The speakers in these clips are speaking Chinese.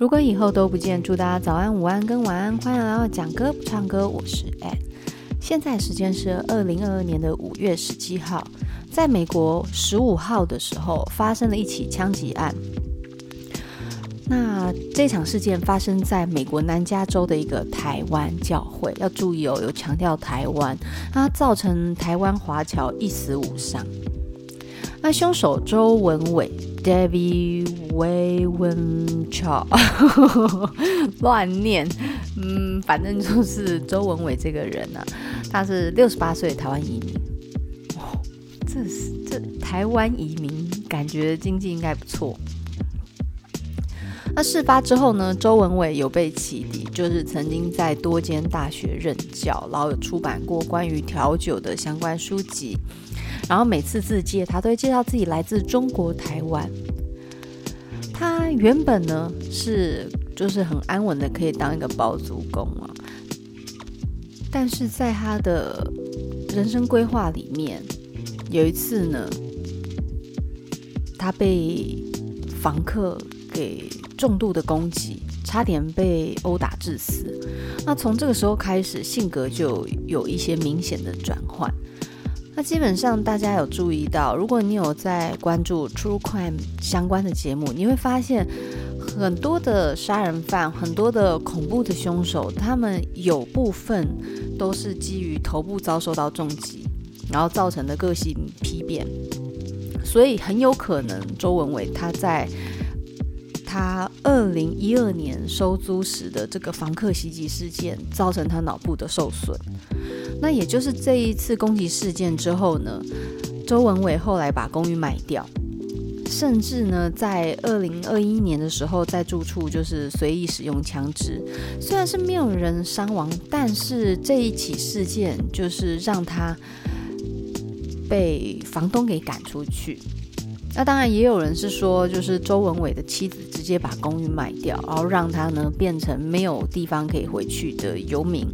如果以后都不见，祝大家早安、午安跟晚安。欢迎来到讲歌不唱歌，我是 Ed。现在时间是二零二二年的五月十七号，在美国十五号的时候发生了一起枪击案。那这场事件发生在美国南加州的一个台湾教会，要注意哦，有强调台湾，它造成台湾华侨一死五伤。那凶手周文伟。David Wayne-Shaw 乱念，嗯，反正就是周文伟这个人呢、他是六十八岁的台湾移民。哦，这是这台湾移民，感觉经济应该不错。那事发之后呢，周文伟有被起底，就是曾经在多间大学任教，然后有出版过关于调酒的相关书籍。然后每次自介，他都会介绍自己来自中国台湾。他原本呢是就是很安稳的，可以当一个包租公啊。但是在他的人生规划里面，有一次呢，他被房客给重度的攻击，差点被殴打致死。那从这个时候开始，性格就有一些明显的转。那基本上，大家有注意到，如果你有在关注 True Crime 相关的节目，你会发现很多的杀人犯、很多的恐怖的凶手，他们有部分都是基于头部遭受到重击，然后造成的个性丕变，所以很有可能周文伟他在他二零一二年收租时的这个房客袭击事件，造成他脑部的受损。那也就是这一次攻击事件之后呢，周文伟后来把公寓卖掉，甚至呢，在二零二一年的时候，在住处就是随意使用枪支，虽然是没有人伤亡，但是这一起事件就是让他被房东给赶出去。那当然也有人是说，就是周文伟的妻子直接把公寓卖掉，然后让他呢变成没有地方可以回去的游民。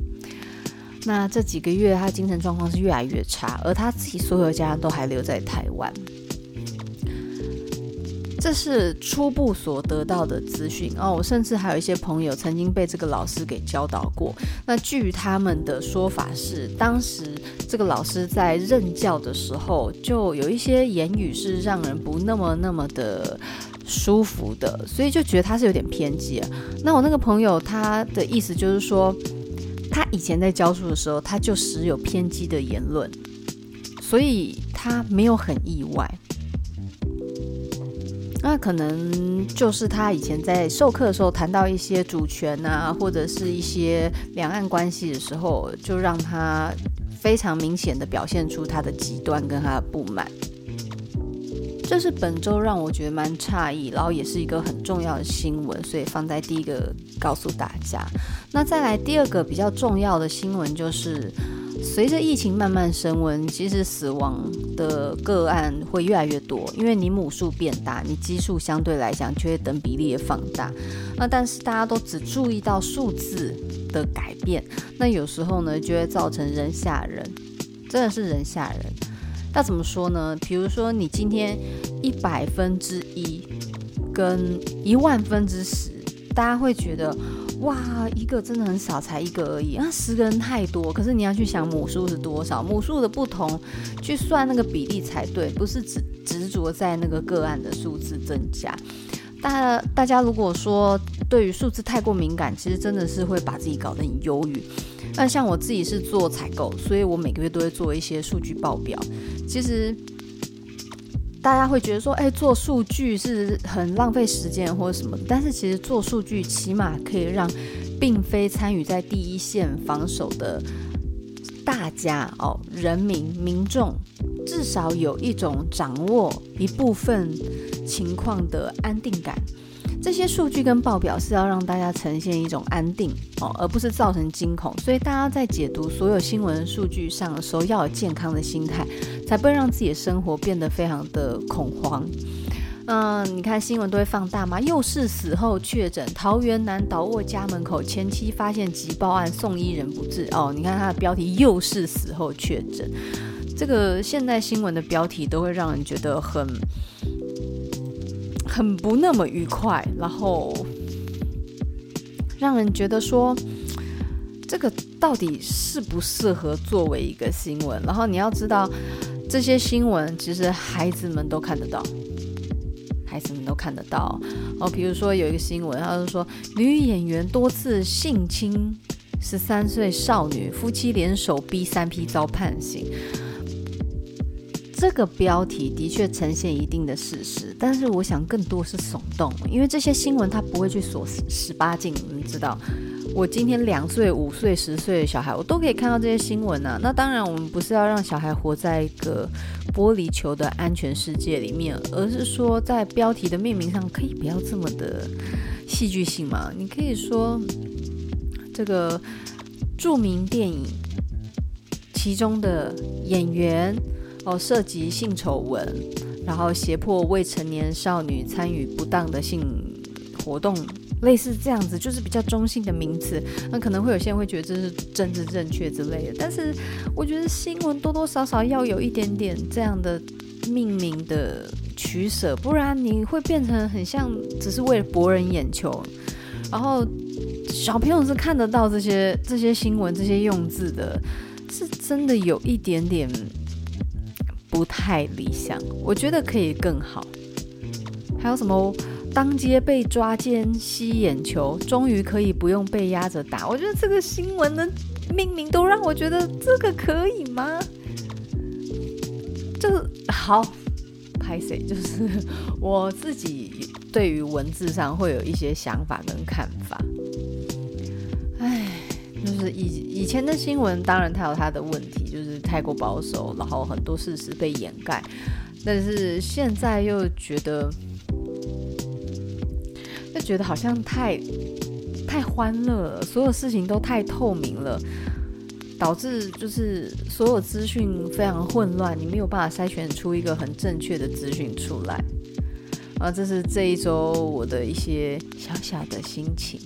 那这几个月，他精神状况是越来越差，而他自己所有家人都还留在台湾。这是初步所得到的资讯哦。我甚至还有一些朋友曾经被这个老师给教导过。那据他们的说法是，当时这个老师在任教的时候，就有一些言语是让人不那么那么的舒服的，所以就觉得他是有点偏激。那我那个朋友他的意思就是说。他以前在教书的时候，他就时有偏激的言论，所以他没有很意外。那可能就是他以前在授课的时候谈到一些主权啊，或者是一些两岸关系的时候，就让他非常明显的表现出他的极端跟他的不满。这是本周让我觉得蛮诧异，然后也是一个很重要的新闻，所以放在第一个告诉大家。那再来第二个比较重要的新闻就是，随着疫情慢慢升温，其实死亡的个案会越来越多，因为你母数变大，你基数相对来讲就会等比例的放大。那但是大家都只注意到数字的改变，那有时候呢就会造成人吓人，真的是人吓人。那怎么说呢？比如说，你今天一百分之一跟一万分之十，大家会觉得哇，一个真的很少，才一个而已啊，十个人太多。可是你要去想母数是多少，母数的不同去算那个比例才对，不是只执着在那个个案的数字增加。大大家如果说对于数字太过敏感，其实真的是会把自己搞得很忧郁。那像我自己是做采购，所以我每个月都会做一些数据报表。其实大家会觉得说，哎，做数据是很浪费时间或者什么，但是其实做数据起码可以让并非参与在第一线防守的大家哦，人民民众至少有一种掌握一部分情况的安定感。这些数据跟报表是要让大家呈现一种安定哦，而不是造成惊恐。所以大家在解读所有新闻数据上的时候，要有健康的心态，才不会让自己的生活变得非常的恐慌。嗯、你看新闻都会放大吗？又是死后确诊，桃园男倒卧家门口，前妻发现急报案，送医人不治。哦，你看它的标题又是死后确诊，这个现代新闻的标题都会让人觉得很。很不那么愉快，然后让人觉得说，这个到底适不适合作为一个新闻？然后你要知道，这些新闻其实孩子们都看得到，孩子们都看得到。哦，比如说有一个新闻，他就说女演员多次性侵十三岁少女，夫妻联手逼三批遭判刑。这个标题的确呈现一定的事实，但是我想更多是耸动，因为这些新闻它不会去锁十八禁，你知道，我今天两岁、五岁、十岁的小孩，我都可以看到这些新闻啊。那当然，我们不是要让小孩活在一个玻璃球的安全世界里面，而是说在标题的命名上可以不要这么的戏剧性嘛？你可以说这个著名电影其中的演员。哦，涉及性丑闻，然后胁迫未成年少女参与不当的性活动，类似这样子，就是比较中性的名词。那可能会有些人会觉得这是政治正确之类的，但是我觉得新闻多多少少要有一点点这样的命名的取舍，不然你会变成很像只是为了博人眼球。然后小朋友是看得到这些这些新闻这些用字的，是真的有一点点。不太理想，我觉得可以更好。还有什么？当街被抓奸吸眼球，终于可以不用被压着打。我觉得这个新闻的命名都让我觉得这个可以吗？就是好，拍谁？就是我自己对于文字上会有一些想法跟看法。就是以以前的新闻，当然它有它的问题，就是太过保守，然后很多事实被掩盖。但是现在又觉得，又觉得好像太太欢乐了，所有事情都太透明了，导致就是所有资讯非常混乱，你没有办法筛选出一个很正确的资讯出来。啊，这是这一周我的一些小小的心情。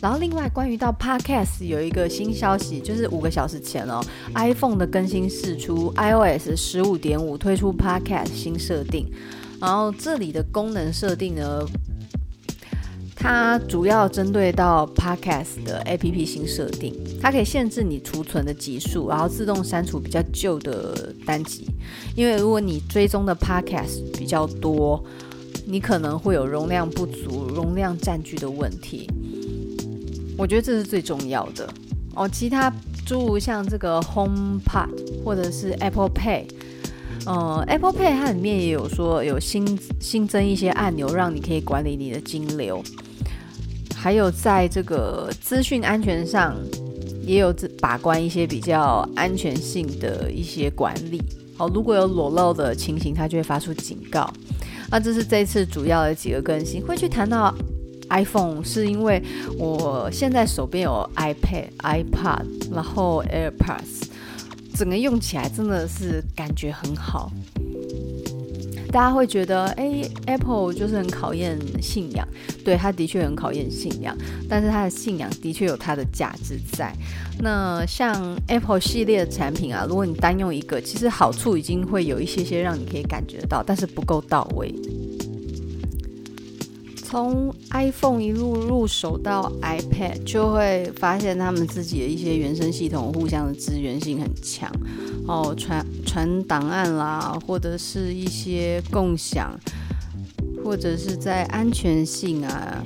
然后另外关于到 Podcast 有一个新消息，就是五个小时前哦，iPhone 的更新释出，iOS 十五点五推出 Podcast 新设定。然后这里的功能设定呢，它主要针对到 Podcast 的 APP 新设定，它可以限制你储存的集数，然后自动删除比较旧的单集。因为如果你追踪的 Podcast 比较多，你可能会有容量不足、容量占据的问题。我觉得这是最重要的哦。其他诸如像这个 HomePod 或者是 Apple Pay，呃，Apple Pay 它里面也有说有新新增一些按钮，让你可以管理你的金流。还有在这个资讯安全上，也有把关一些比较安全性的一些管理。哦，如果有裸露的情形，它就会发出警告。那这是这次主要的几个更新，会去谈到。iPhone 是因为我现在手边有 iPad、iPod，然后 AirPods，整个用起来真的是感觉很好。大家会觉得，哎，Apple 就是很考验信仰，对，它的确很考验信仰，但是它的信仰的确有它的价值在。那像 Apple 系列的产品啊，如果你单用一个，其实好处已经会有一些些让你可以感觉到，但是不够到位。从 iPhone 一路入手到 iPad，就会发现他们自己的一些原生系统互相的资源性很强哦，传传档案啦，或者是一些共享，或者是在安全性啊、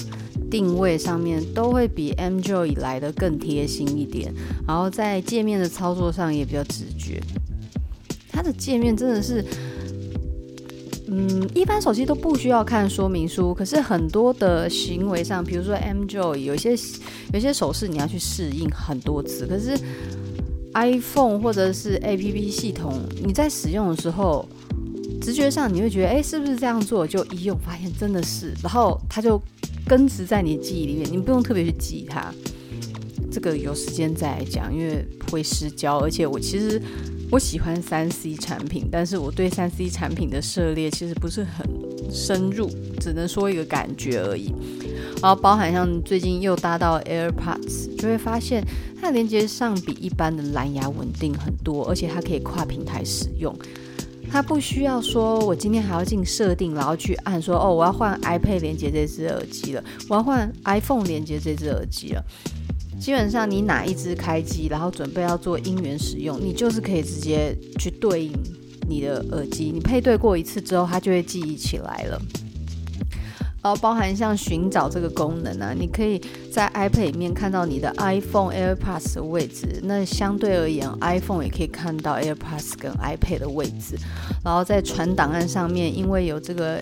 定位上面，都会比 Android 来的更贴心一点。然后在界面的操作上也比较直觉，它的界面真的是。嗯，一般手机都不需要看说明书，可是很多的行为上，比如说 mJoy 有些有些手势你要去适应很多次，可是 iPhone 或者是 APP 系统，你在使用的时候，直觉上你会觉得，哎，是不是这样做？就一用发现真的是，然后它就根植在你记忆里面，你不用特别去记它。这个有时间再讲，因为会失焦，而且我其实。我喜欢三 C 产品，但是我对三 C 产品的涉猎其实不是很深入，只能说一个感觉而已。然后包含像最近又搭到 AirPods，就会发现它连接上比一般的蓝牙稳定很多，而且它可以跨平台使用。它不需要说我今天还要进设定，然后去按说哦，我要换 iPad 连接这只耳机了，我要换 iPhone 连接这只耳机了。基本上，你哪一只开机，然后准备要做音源使用，你就是可以直接去对应你的耳机。你配对过一次之后，它就会记忆起来了。然后包含像寻找这个功能啊，你可以在 iPad 里面看到你的 iPhone AirPods 的位置。那相对而言，iPhone 也可以看到 AirPods 跟 iPad 的位置。然后在传档案上面，因为有这个。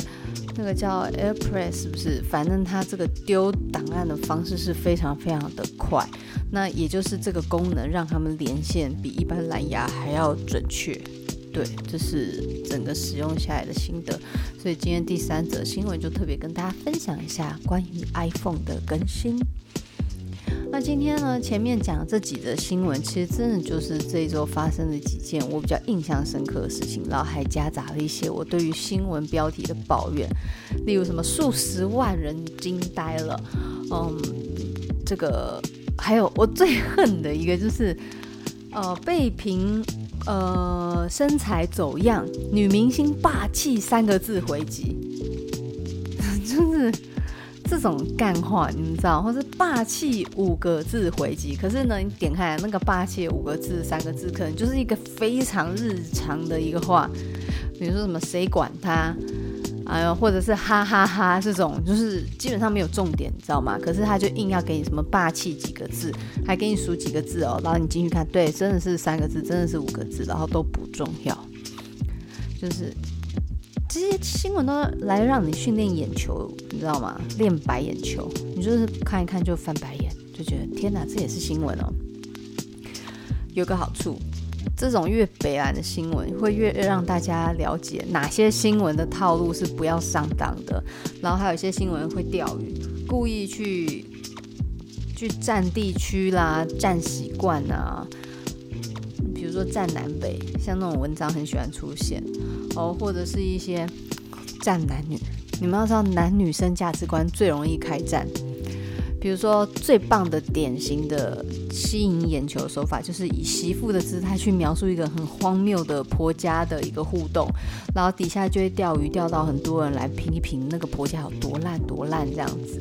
这个叫 AirPress 是不是？反正它这个丢档案的方式是非常非常的快。那也就是这个功能让他们连线比一般蓝牙还要准确。对，这是整个使用下来的心得。所以今天第三则新闻就特别跟大家分享一下关于 iPhone 的更新。那今天呢，前面讲这几则新闻，其实真的就是这一周发生的几件我比较印象深刻的事情，然后还夹杂了一些我对于新闻标题的抱怨，例如什么数十万人惊呆了，嗯，这个还有我最恨的一个就是，呃，被评呃身材走样，女明星霸气三个字回击，就是。这种干话你们知道，或是霸气五个字回击，可是呢，你点开那个霸气五个字三个字，可能就是一个非常日常的一个话，比如说什么谁管他，哎呦，或者是哈哈哈哈这种，就是基本上没有重点，你知道吗？可是他就硬要给你什么霸气几个字，还给你数几个字哦，然后你进去看，对，真的是三个字，真的是五个字，然后都不重要，就是。这些新闻都来让你训练眼球，你知道吗？练白眼球，你就是看一看就翻白眼，就觉得天哪，这也是新闻哦。有个好处，这种越北岸的新闻会越让大家了解哪些新闻的套路是不要上当的。然后还有一些新闻会钓鱼，故意去去占地区啦、占习惯啊，比如说占南北，像那种文章很喜欢出现。哦，或者是一些战男女，你们要知道，男女生价值观最容易开战。比如说，最棒的典型的吸引眼球手法，就是以媳妇的姿态去描述一个很荒谬的婆家的一个互动，然后底下就会钓鱼钓到很多人来评一评那个婆家有多烂多烂这样子，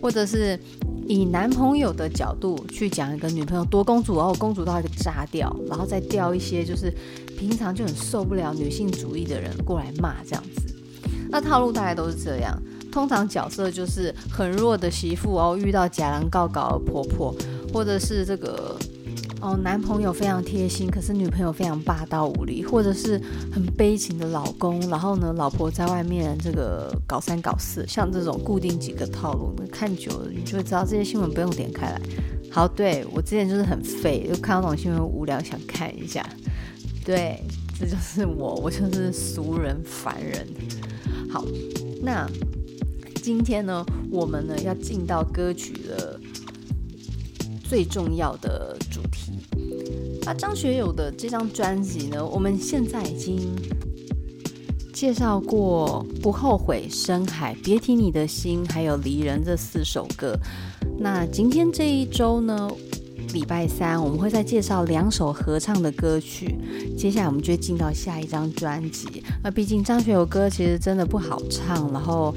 或者是以男朋友的角度去讲一个女朋友多公主，然后公主到一个炸掉，然后再调一些就是。平常就很受不了女性主义的人过来骂这样子，那套路大概都是这样。通常角色就是很弱的媳妇哦，遇到假狼告告婆婆，或者是这个哦男朋友非常贴心，可是女朋友非常霸道无理，或者是很悲情的老公，然后呢老婆在外面这个搞三搞四，像这种固定几个套路，看久了你就会知道这些新闻不用点开来。好，对，我之前就是很废，就看到这种新闻无聊想看一下。对，这就是我，我就是俗人凡人。好，那今天呢，我们呢要进到歌曲的最重要的主题。啊，张学友的这张专辑呢，我们现在已经介绍过《不后悔》、《深海》、《别提你的心》还有《离人》这四首歌。那今天这一周呢，礼拜三我们会再介绍两首合唱的歌曲，接下来我们就会进到下一张专辑。那毕竟张学友歌其实真的不好唱，然后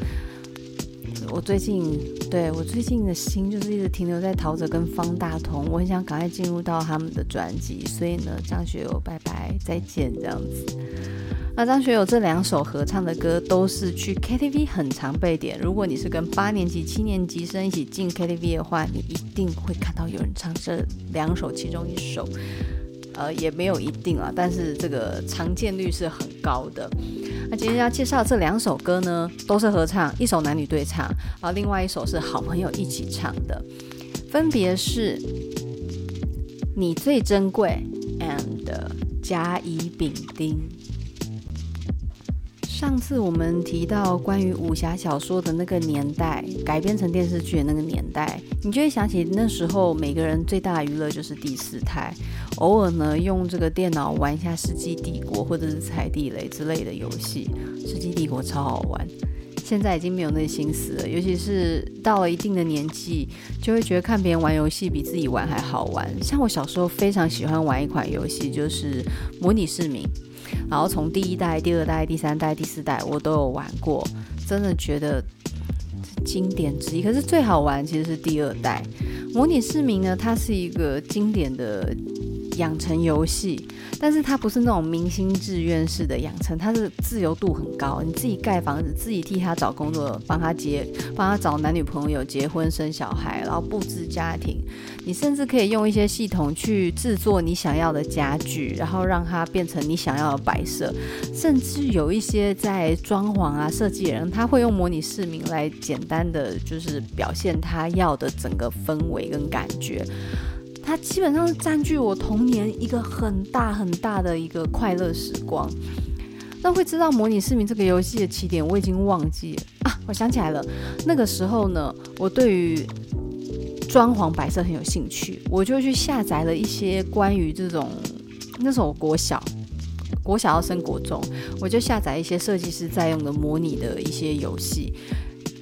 我最近对我最近的心就是一直停留在陶喆跟方大同，我很想赶快进入到他们的专辑，所以呢，张学友拜拜再见这样子。那张学友这两首合唱的歌都是去 KTV 很常被点。如果你是跟八年级、七年级生一起进 KTV 的话，你一定会看到有人唱这两首其中一首。呃，也没有一定啊，但是这个常见率是很高的。那今天要介绍这两首歌呢，都是合唱，一首男女对唱，然后另外一首是好朋友一起唱的，分别是《你最珍贵》and 甲乙丙丁。上次我们提到关于武侠小说的那个年代，改编成电视剧的那个年代，你就会想起那时候每个人最大的娱乐就是第四台，偶尔呢用这个电脑玩一下《世纪帝国》或者是《踩地雷》之类的游戏，《世纪帝国》超好玩。现在已经没有那心思了，尤其是到了一定的年纪，就会觉得看别人玩游戏比自己玩还好玩。像我小时候非常喜欢玩一款游戏，就是《模拟市民》。然后从第一代、第二代、第三代、第四代，我都有玩过，真的觉得经典之一。可是最好玩其实是第二代《模拟市民》呢，它是一个经典的。养成游戏，但是它不是那种明星志愿式的养成，它是自由度很高。你自己盖房子，自己替他找工作，帮他结，帮他找男女朋友、结婚、生小孩，然后布置家庭。你甚至可以用一些系统去制作你想要的家具，然后让它变成你想要的摆设。甚至有一些在装潢啊、设计人，他会用模拟市民来简单的就是表现他要的整个氛围跟感觉。它基本上是占据我童年一个很大很大的一个快乐时光。那会知道模拟市民这个游戏的起点，我已经忘记了啊！我想起来了，那个时候呢，我对于装潢摆设很有兴趣，我就去下载了一些关于这种，那时候我国小，国小要升国中，我就下载一些设计师在用的模拟的一些游戏。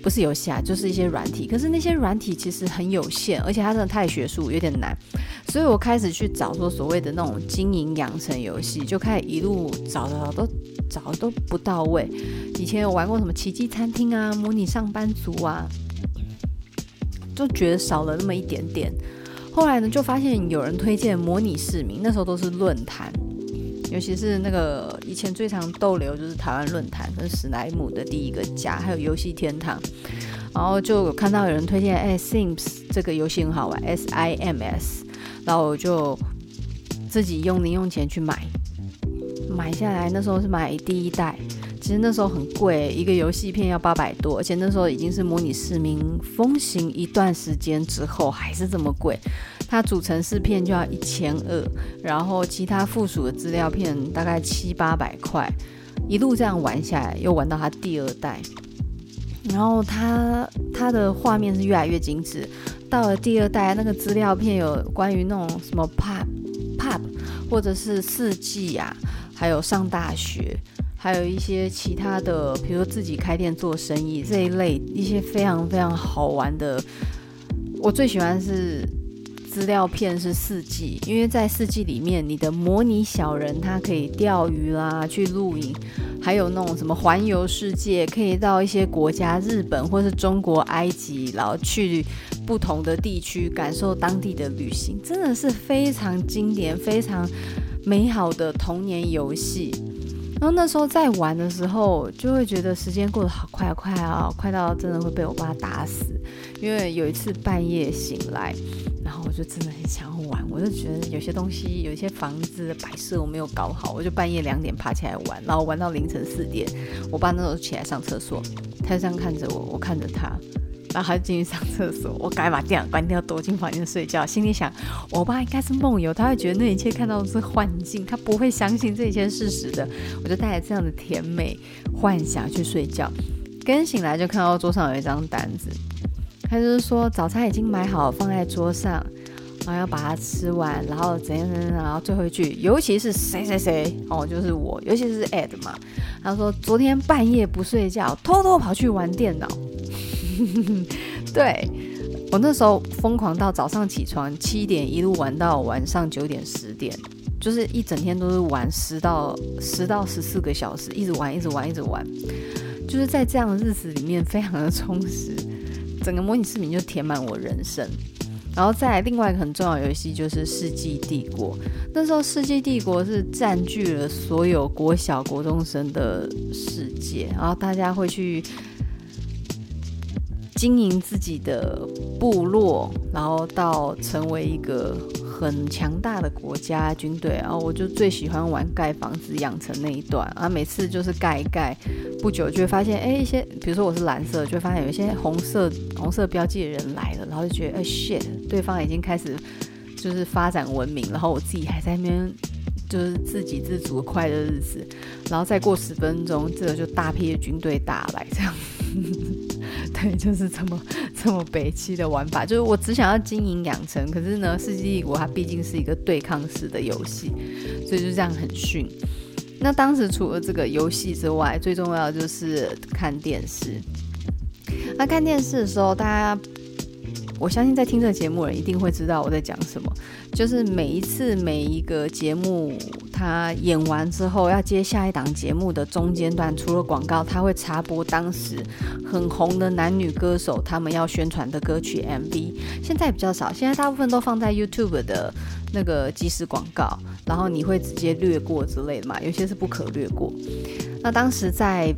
不是游戏啊，就是一些软体。可是那些软体其实很有限，而且它真的太学术，有点难。所以我开始去找说所谓的那种经营养成游戏，就开始一路找找都找都不到位。以前有玩过什么奇迹餐厅啊、模拟上班族啊，就觉得少了那么一点点。后来呢，就发现有人推荐模拟市民，那时候都是论坛。尤其是那个以前最常逗留就是台湾论坛跟史莱姆的第一个家，还有游戏天堂，然后就有看到有人推荐，哎，Sims 这个游戏很好玩，S I M S，然后我就自己用零用钱去买，买下来那时候是买第一代，其实那时候很贵，一个游戏片要八百多，而且那时候已经是模拟市民风行一段时间之后还是这么贵。它组成四片就要一千二，然后其他附属的资料片大概七八百块，一路这样玩下来，又玩到它第二代，然后它它的画面是越来越精致，到了第二代，那个资料片有关于那种什么 pub pub 或者是四季啊，还有上大学，还有一些其他的，比如说自己开店做生意这一类一些非常非常好玩的，我最喜欢是。资料片是四季，因为在四季里面，你的模拟小人他可以钓鱼啦，去露营，还有那种什么环游世界，可以到一些国家，日本或是中国、埃及，然后去不同的地区感受当地的旅行，真的是非常经典、非常美好的童年游戏。然后那时候在玩的时候，就会觉得时间过得好快好快啊，快到真的会被我爸打死。因为有一次半夜醒来。然后我就真的很想玩，我就觉得有些东西，有一些房子摆设我没有搞好，我就半夜两点爬起来玩，然后玩到凌晨四点。我爸那时候起来上厕所，他就这样看着我，我看着他，然后他就进去上厕所，我赶紧把电脑关掉，躲进房间睡觉，心里想，我爸应该是梦游，他会觉得那一切看到的是幻境，他不会相信这一切事实的。我就带着这样的甜美幻想去睡觉，刚醒来就看到桌上有一张单子。他就是说早餐已经买好放在桌上，然后要把它吃完，然后怎样怎样，然后最后一句，尤其是谁谁谁哦，就是我，尤其是 Ed 嘛。他说昨天半夜不睡觉，偷偷跑去玩电脑。对，我那时候疯狂到早上起床七点，一路玩到晚上九点十点，就是一整天都是玩十到十到十四个小时，一直玩一直玩一直玩，就是在这样的日子里面非常的充实。整个模拟市民就填满我人生，然后再另外一个很重要游戏就是《世纪帝国》。那时候《世纪帝国》是占据了所有国小国中生的世界，然后大家会去经营自己的部落，然后到成为一个很强大的国家军队，然后我就最喜欢玩盖房子养成那一段啊，每次就是盖一盖，不久就会发现，哎，一些比如说我是蓝色，就会发现有一些红色红色标记的人来了，然后就觉得，哎，shit，对方已经开始就是发展文明，然后我自己还在那边就是自给自足的快乐日子，然后再过十分钟，这个就大批的军队打来，这样。对，就是这么这么北七的玩法，就是我只想要经营养成，可是呢，世纪帝国它毕竟是一个对抗式的游戏，所以就这样很逊。那当时除了这个游戏之外，最重要的就是看电视。那看电视的时候，大家。我相信在听这个节目的人一定会知道我在讲什么，就是每一次每一个节目他演完之后要接下一档节目的中间段，除了广告，他会插播当时很红的男女歌手他们要宣传的歌曲 MV。现在比较少，现在大部分都放在 YouTube 的那个即时广告，然后你会直接略过之类的嘛，有些是不可略过。那当时在。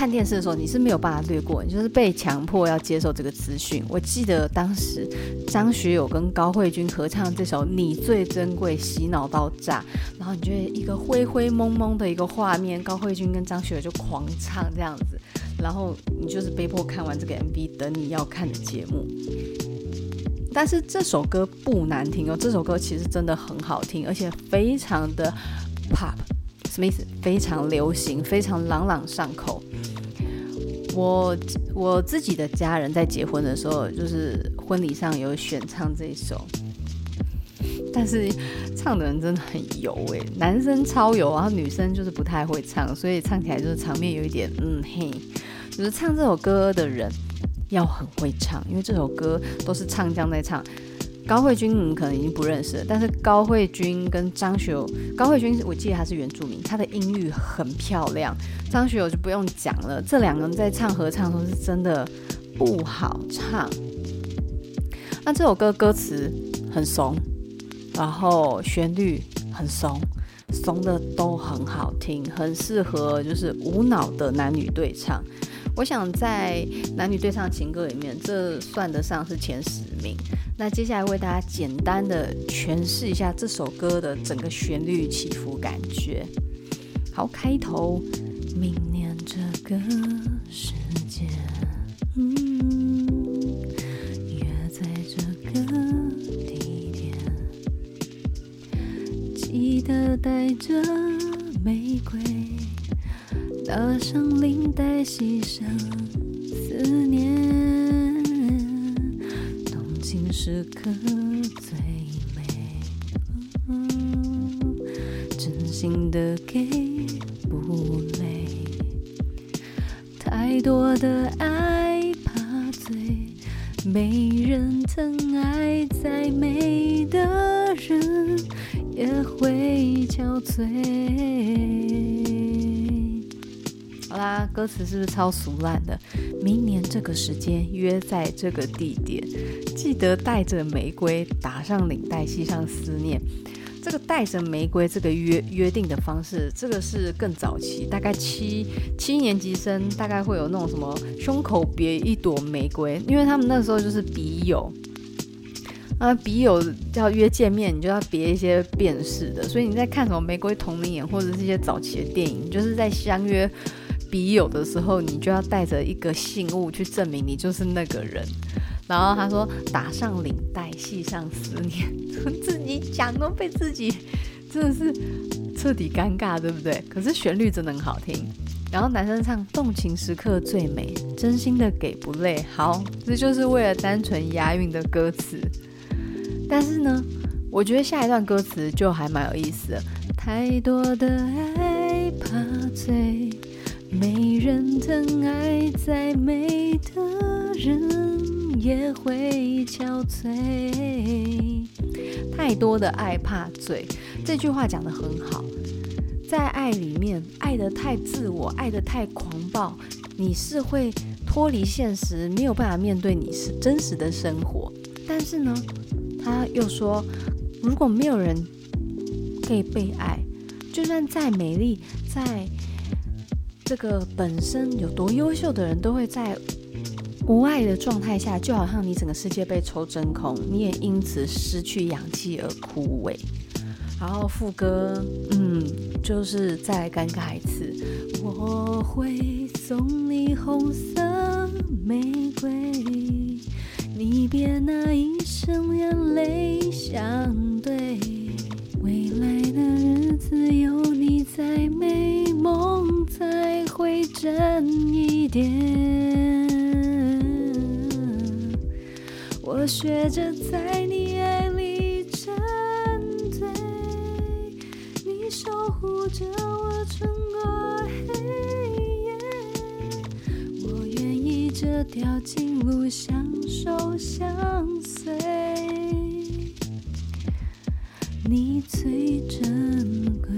看电视的时候，你是没有办法略过，你就是被强迫要接受这个资讯。我记得当时张学友跟高慧君合唱这首《你最珍贵》，洗脑到炸，然后你觉得一个灰灰蒙蒙的一个画面，高慧君跟张学友就狂唱这样子，然后你就是被迫看完这个 MV，等你要看的节目。但是这首歌不难听哦，这首歌其实真的很好听，而且非常的 pop，什么意思？非常流行，非常朗朗上口。我我自己的家人在结婚的时候，就是婚礼上有选唱这一首，但是唱的人真的很油诶，男生超油，然后女生就是不太会唱，所以唱起来就是场面有一点嗯嘿，就是唱这首歌的人要很会唱，因为这首歌都是唱将在唱。高慧君，你们可能已经不认识了，但是高慧君跟张学友，高慧君我记得他是原住民，他的音域很漂亮。张学友就不用讲了，这两个人在唱合唱的时候是真的不好唱。那这首歌歌词很怂，然后旋律很怂，怂的都很好听，很适合就是无脑的男女对唱。我想在男女对唱情歌里面，这算得上是前十名。那接下来为大家简单的诠释一下这首歌的整个旋律起伏感觉。好，开头，明年这个时间，嗯，约在这个地点，记得带着，打上领带，系上思念。动情时刻最美，真心的给不累，太多的爱怕醉，没人疼爱再美的人也会憔悴。啦，歌词是不是超俗烂的？明年这个时间约在这个地点，记得带着玫瑰，打上领带，系上思念。这个带着玫瑰这个约约定的方式，这个是更早期，大概七七年级生大概会有那种什么胸口别一朵玫瑰，因为他们那时候就是笔友啊，笔友要约见面，你就要别一些辨识的，所以你在看什么《玫瑰瞳铃眼》或者是一些早期的电影，就是在相约。笔友的时候，你就要带着一个信物去证明你就是那个人。然后他说：“打上领带，系上思念。”自己讲都被自己真的是彻底尴尬，对不对？可是旋律真的很好听。然后男生唱：“动情时刻最美，真心的给不累。”好，这就是为了单纯押韵的歌词。但是呢，我觉得下一段歌词就还蛮有意思的。太多的爱怕醉。没人疼爱，再美的人也会憔悴。太多的爱怕醉，这句话讲得很好。在爱里面，爱得太自我，爱得太狂暴，你是会脱离现实，没有办法面对你是真实的生活。但是呢，他又说，如果没有人可以被爱，就算再美丽，再……这个本身有多优秀的人，都会在无爱的状态下，就好像你整个世界被抽真空，你也因此失去氧气而枯萎。然后副歌，嗯，就是再来尴尬一次。我会送你红色玫瑰，你别拿一生眼泪相对。未来的日子有你在，美梦才会真一点。我学着在你爱里沉醉，你守护着我穿过黑夜。我愿意这条情路相守相随，你最珍贵。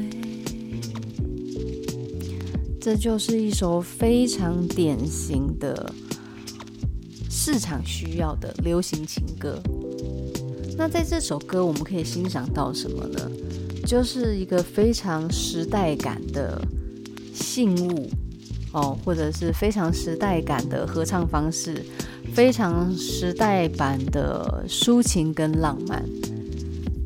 这就是一首非常典型的。市场需要的流行情歌，那在这首歌我们可以欣赏到什么呢？就是一个非常时代感的信物哦，或者是非常时代感的合唱方式，非常时代版的抒情跟浪漫。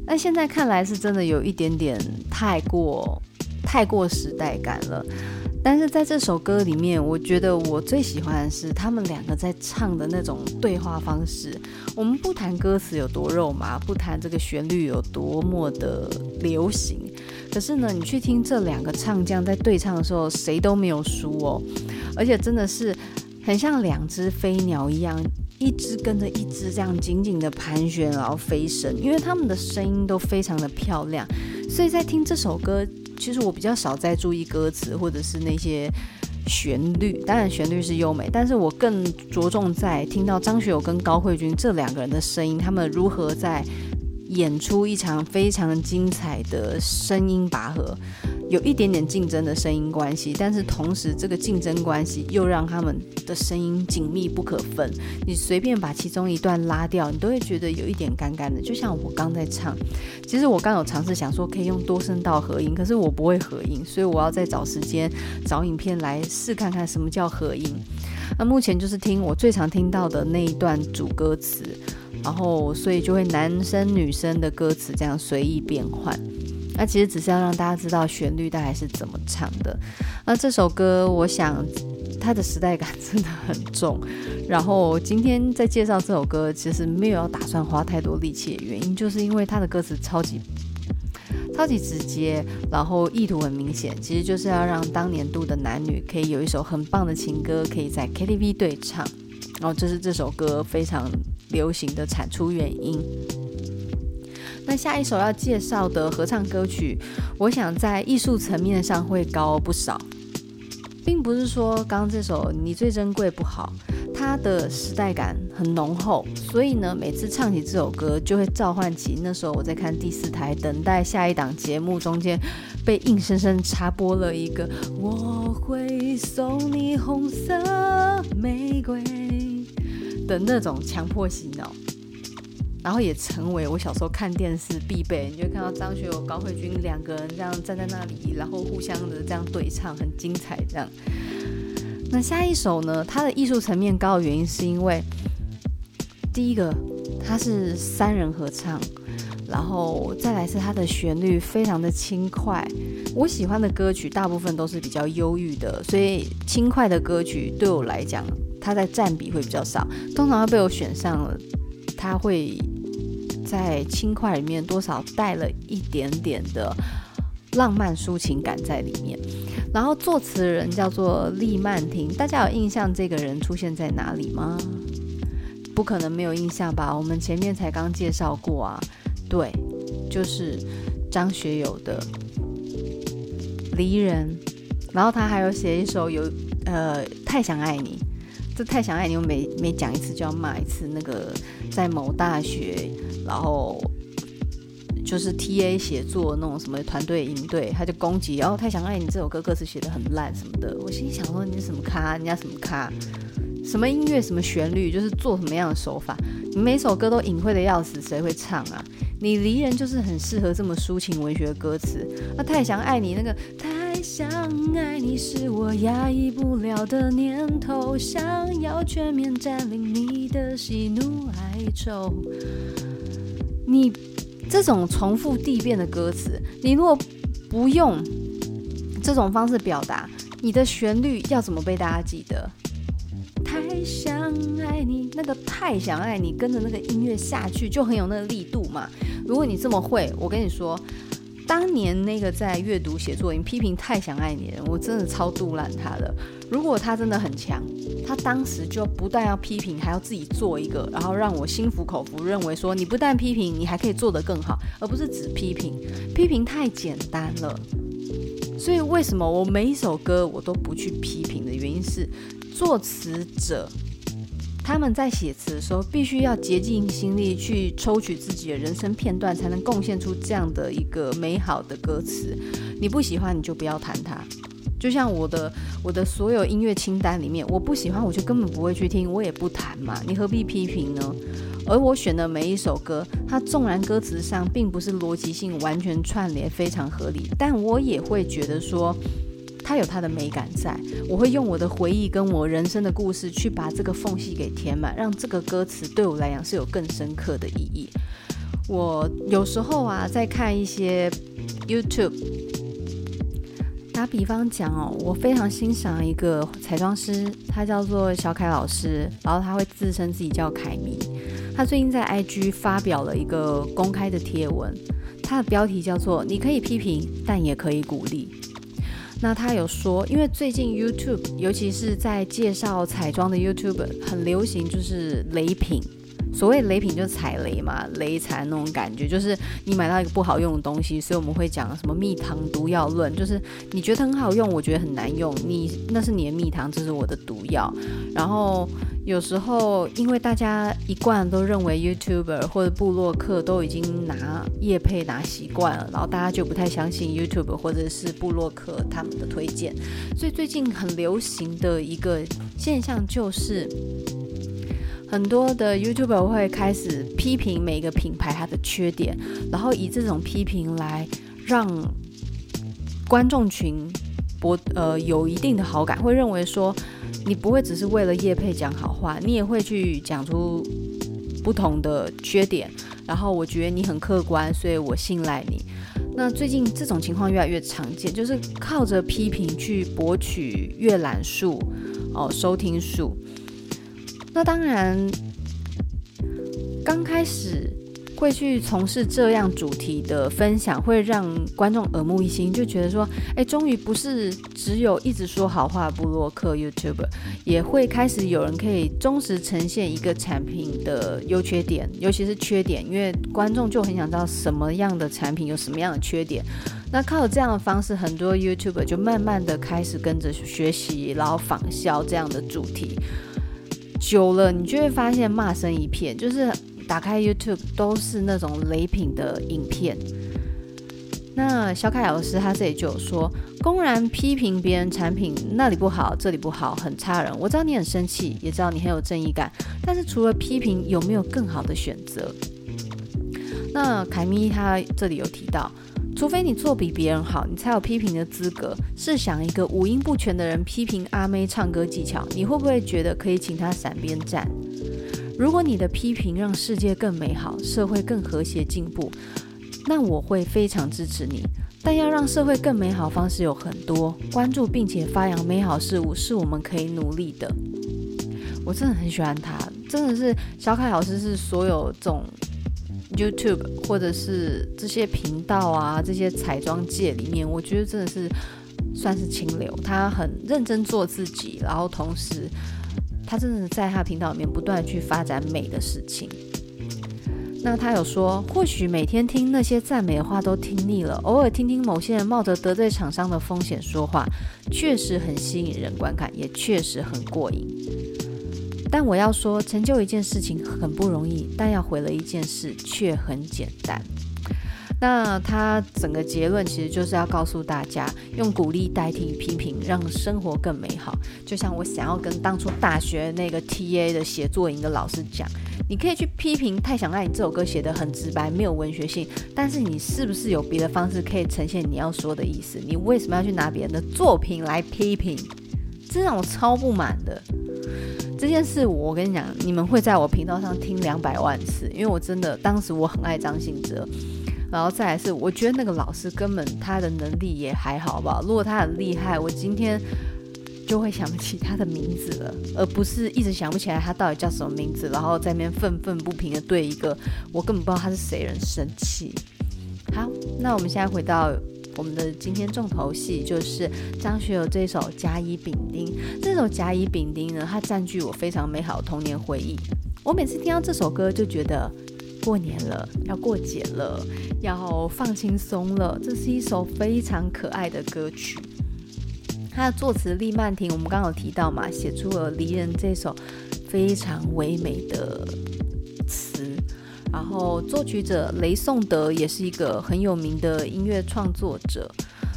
那现在看来是真的有一点点太过太过时代感了。但是在这首歌里面，我觉得我最喜欢的是他们两个在唱的那种对话方式。我们不谈歌词有多肉麻，不谈这个旋律有多么的流行，可是呢，你去听这两个唱将在对唱的时候，谁都没有输哦，而且真的是很像两只飞鸟一样，一只跟着一只这样紧紧的盘旋，然后飞升，因为他们的声音都非常的漂亮，所以在听这首歌。其实我比较少在注意歌词或者是那些旋律，当然旋律是优美，但是我更着重在听到张学友跟高慧君这两个人的声音，他们如何在演出一场非常精彩的声音拔河。有一点点竞争的声音关系，但是同时这个竞争关系又让他们的声音紧密不可分。你随便把其中一段拉掉，你都会觉得有一点干干的。就像我刚在唱，其实我刚有尝试想说可以用多声道合音，可是我不会合音，所以我要再找时间找影片来试看看什么叫合音。那目前就是听我最常听到的那一段主歌词，然后所以就会男生女生的歌词这样随意变换。那其实只是要让大家知道旋律大概是怎么唱的。那这首歌，我想它的时代感真的很重。然后今天在介绍这首歌，其实没有要打算花太多力气的原因，就是因为它的歌词超级超级直接，然后意图很明显，其实就是要让当年度的男女可以有一首很棒的情歌，可以在 KTV 对唱。然后这是这首歌非常流行的产出原因。那下一首要介绍的合唱歌曲，我想在艺术层面上会高不少，并不是说刚刚这首你最珍贵不好，它的时代感很浓厚，所以呢，每次唱起这首歌，就会召唤起那时候我在看第四台等待下一档节目中间被硬生生插播了一个我会送你红色玫瑰的那种强迫洗脑。然后也成为我小时候看电视必备，你就看到张学友、高慧君两个人这样站在那里，然后互相的这样对唱，很精彩。这样，那下一首呢？它的艺术层面高的原因是因为，第一个它是三人合唱，然后再来是它的旋律非常的轻快。我喜欢的歌曲大部分都是比较忧郁的，所以轻快的歌曲对我来讲，它在占比会比较少，通常会被我选上了，它会。在轻快里面多少带了一点点的浪漫抒情感在里面，然后作词人叫做厉曼婷，大家有印象这个人出现在哪里吗？不可能没有印象吧？我们前面才刚介绍过啊，对，就是张学友的《离人》，然后他还有写一首有呃太想爱你，这太想爱你，我每每讲一次就要骂一次那个在某大学。然后就是 T A 写作那种什么团队营队，他就攻击，然后太想爱你这首歌歌词写得很烂什么的。我心里想说，你什么咖？人家什么咖？什么音乐？什么旋律？就是做什么样的手法？你每首歌都隐晦的要死，谁会唱啊？你离人就是很适合这么抒情文学歌词。那太想爱你那个太想爱你是我压抑不了的念头，想要全面占领你的喜怒哀愁。你这种重复递变的歌词，你如果不用这种方式表达，你的旋律要怎么被大家记得？太想爱你，那个太想爱你，跟着那个音乐下去就很有那个力度嘛。如果你这么会，我跟你说。当年那个在阅读写作营批评太想爱你的人，我真的超杜烂他的。如果他真的很强，他当时就不但要批评，还要自己做一个，然后让我心服口服，认为说你不但批评，你还可以做得更好，而不是只批评。批评太简单了。所以为什么我每一首歌我都不去批评的原因是，作词者。他们在写词的时候，必须要竭尽心力去抽取自己的人生片段，才能贡献出这样的一个美好的歌词。你不喜欢，你就不要弹它。就像我的我的所有音乐清单里面，我不喜欢，我就根本不会去听，我也不弹嘛。你何必批评呢？而我选的每一首歌，它纵然歌词上并不是逻辑性完全串联非常合理，但我也会觉得说。它有它的美感在，我会用我的回忆跟我人生的故事去把这个缝隙给填满，让这个歌词对我来讲是有更深刻的意义。我有时候啊，在看一些 YouTube，打比方讲哦，我非常欣赏一个彩妆师，他叫做小凯老师，然后他会自称自己叫凯迷。他最近在 IG 发表了一个公开的贴文，他的标题叫做“你可以批评，但也可以鼓励”。那他有说，因为最近 YouTube，尤其是在介绍彩妆的 YouTube，很流行，就是雷品。所谓雷品就是踩雷嘛，雷残那种感觉，就是你买到一个不好用的东西，所以我们会讲什么蜜糖毒药论，就是你觉得很好用，我觉得很难用，你那是你的蜜糖，这是我的毒药。然后有时候因为大家一贯都认为 YouTuber 或者布洛克都已经拿业配拿习惯了，然后大家就不太相信 YouTuber 或者是布洛克他们的推荐，所以最近很流行的一个现象就是。很多的 YouTuber 会开始批评每个品牌它的缺点，然后以这种批评来让观众群博呃有一定的好感，会认为说你不会只是为了叶配讲好话，你也会去讲出不同的缺点，然后我觉得你很客观，所以我信赖你。那最近这种情况越来越常见，就是靠着批评去博取阅览数哦，收听数。那当然，刚开始会去从事这样主题的分享，会让观众耳目一新，就觉得说，哎，终于不是只有一直说好话的部落客 YouTuber，也会开始有人可以忠实呈现一个产品的优缺点，尤其是缺点，因为观众就很想知道什么样的产品有什么样的缺点。那靠这样的方式，很多 YouTuber 就慢慢的开始跟着学习，然后仿效这样的主题。久了，你就会发现骂声一片，就是打开 YouTube 都是那种雷品的影片。那小凯老师他这里就有说，公然批评别人产品那里不好，这里不好，很差人。我知道你很生气，也知道你很有正义感，但是除了批评，有没有更好的选择？那凯咪他这里有提到。除非你做比别人好，你才有批评的资格。试想一个五音不全的人批评阿妹唱歌技巧，你会不会觉得可以请他闪边站？如果你的批评让世界更美好，社会更和谐进步，那我会非常支持你。但要让社会更美好，方式有很多，关注并且发扬美好事物是我们可以努力的。我真的很喜欢他，真的是小凯老师是所有这种。YouTube 或者是这些频道啊，这些彩妆界里面，我觉得真的是算是清流。他很认真做自己，然后同时他真的在他频道里面不断去发展美的事情。那他有说，或许每天听那些赞美的话都听腻了，偶尔听听某些人冒着得罪厂商的风险说话，确实很吸引人观看，也确实很过瘾。但我要说，成就一件事情很不容易，但要毁了一件事却很简单。那他整个结论其实就是要告诉大家，用鼓励代替批评，让生活更美好。就像我想要跟当初大学那个 TA 的写作营的老师讲，你可以去批评《太想爱你》这首歌写得很直白，没有文学性，但是你是不是有别的方式可以呈现你要说的意思？你为什么要去拿别人的作品来批评？这让我超不满的。这件事，我跟你讲，你们会在我频道上听两百万次，因为我真的当时我很爱张信哲，然后再来是，我觉得那个老师根本他的能力也还好吧。如果他很厉害，我今天就会想不起他的名字了，而不是一直想不起来他到底叫什么名字，然后在那边愤愤不平的对一个我根本不知道他是谁人生气。好，那我们现在回到。我们的今天重头戏就是张学友这首《甲乙丙丁》。这首《甲乙丙丁》呢，它占据我非常美好的童年回忆。我每次听到这首歌，就觉得过年了，要过节了，要放轻松了。这是一首非常可爱的歌曲。它的作词利曼婷，我们刚刚有提到嘛，写出了《离人》这首非常唯美的词。然后作曲者雷颂德也是一个很有名的音乐创作者。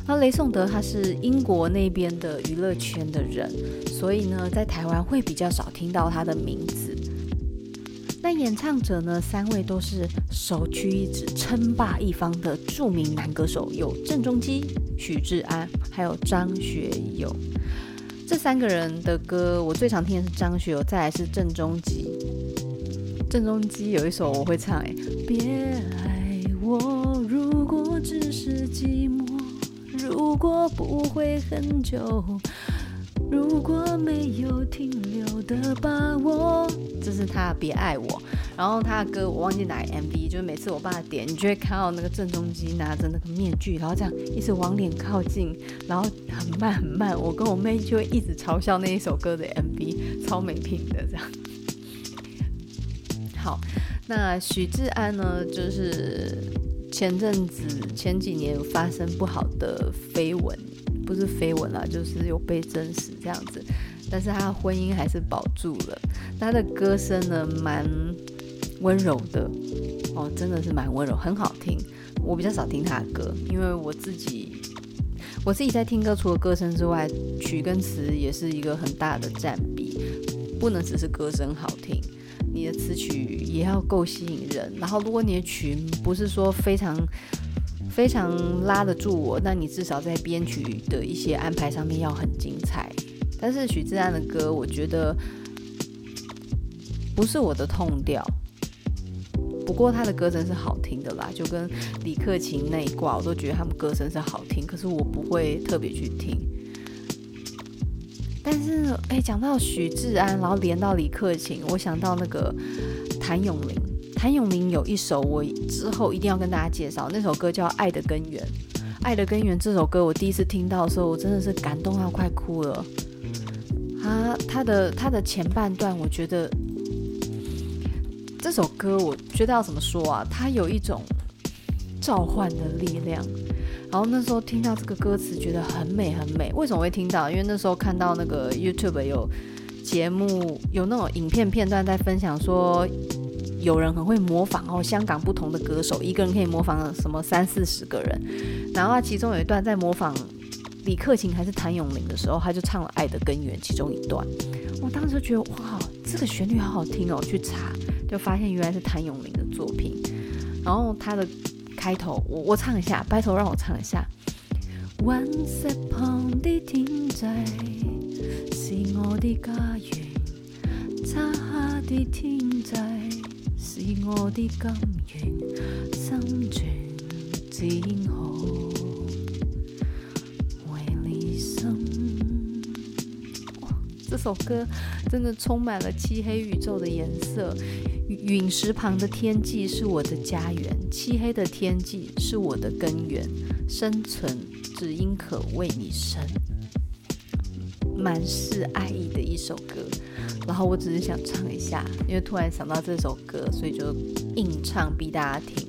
那雷颂德他是英国那边的娱乐圈的人，所以呢，在台湾会比较少听到他的名字。那演唱者呢，三位都是首屈一指、称霸一方的著名男歌手，有郑中基、许志安，还有张学友。这三个人的歌，我最常听的是张学友，再来是郑中基。郑中基有一首我会唱，哎，别爱我，如果只是寂寞，如果不会很久，如果没有停留的把握，这是他别爱我。然后他的歌我忘记哪个 MV，就是每次我爸点，你就会看到那个郑中基拿着那个面具，然后这样一直往脸靠近，然后很慢很慢，我跟我妹就会一直嘲笑那一首歌的 MV，超没品的这样。好，那许志安呢？就是前阵子前几年发生不好的绯闻，不是绯闻啦，就是有被证实这样子。但是他的婚姻还是保住了。他的歌声呢，蛮温柔的哦，真的是蛮温柔，很好听。我比较少听他的歌，因为我自己我自己在听歌，除了歌声之外，曲跟词也是一个很大的占比，不能只是歌声好听。你的词曲也要够吸引人，然后如果你的曲不是说非常非常拉得住我，那你至少在编曲的一些安排上面要很精彩。但是许志安的歌，我觉得不是我的痛调，不过他的歌声是好听的啦，就跟李克勤那一挂，我都觉得他们歌声是好听，可是我不会特别去听。但是，哎，讲到许志安，然后连到李克勤，我想到那个谭咏麟。谭咏麟有一首我之后一定要跟大家介绍，那首歌叫《爱的根源》。《爱的根源》这首歌，我第一次听到的时候，我真的是感动到快哭了。他他的他的前半段，我觉得这首歌，我觉得要怎么说啊？它有一种召唤的力量。然后那时候听到这个歌词，觉得很美很美。为什么会听到？因为那时候看到那个 YouTube 有节目，有那种影片片段在分享，说有人很会模仿哦，香港不同的歌手，一个人可以模仿什么三四十个人。然后他其中有一段在模仿李克勤还是谭咏麟的时候，他就唱了《爱的根源》其中一段。我当时觉得哇，这个旋律好好听哦，去查就发现原来是谭咏麟的作品。然后他的。开头我我唱一下，拜托让我唱一下。Once upon a time，是我的家园，的天际是我的根源，生存只好这首歌真的充满了漆黑宇宙的颜色。陨石旁的天际是我的家园，漆黑的天际是我的根源，生存只因可为你生，满是爱意的一首歌。然后我只是想唱一下，因为突然想到这首歌，所以就硬唱逼大家听。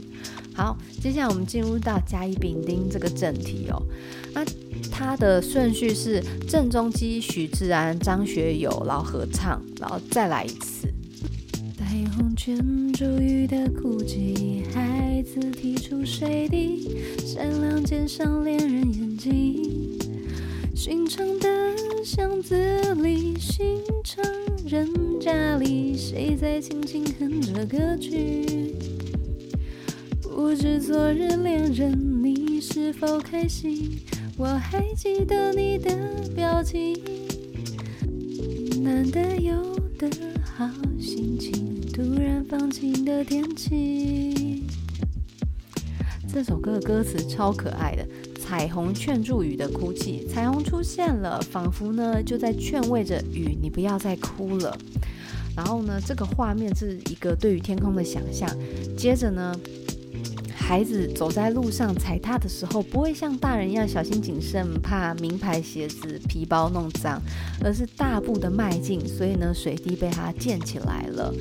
好，接下来我们进入到甲乙丙丁这个正题哦。那它的顺序是郑中基、许志安、张学友，然后合唱，然后再来一次。虹圈住雨的哭泣，孩子踢出水滴，闪亮街上恋人眼睛。寻常的巷子里，寻常人家里，谁在轻轻哼着歌曲？不知昨日恋人你是否开心？我还记得你的表情，难得有的好心情，突然放晴的天气。这首歌的歌词超可爱的，彩虹劝住雨的哭泣，彩虹出现了，仿佛呢就在劝慰着雨，你不要再哭了。然后呢，这个画面是一个对于天空的想象，接着呢。孩子走在路上踩踏的时候，不会像大人一样小心谨慎，怕名牌鞋子、皮包弄脏，而是大步的迈进。所以呢，水滴被他溅起来了。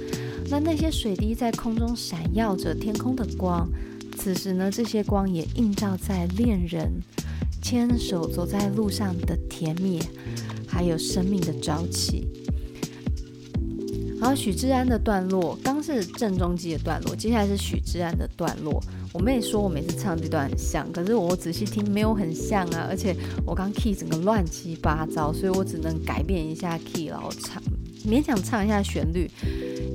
那那些水滴在空中闪耀着天空的光。此时呢，这些光也映照在恋人牵手走在路上的甜蜜，还有生命的朝气。然后许志安的段落刚是郑中基的段落，接下来是许志安的段落。我妹说我每次唱这段很像，可是我仔细听没有很像啊，而且我刚 key 整个乱七八糟，所以我只能改变一下 key，然后唱，勉强唱一下旋律，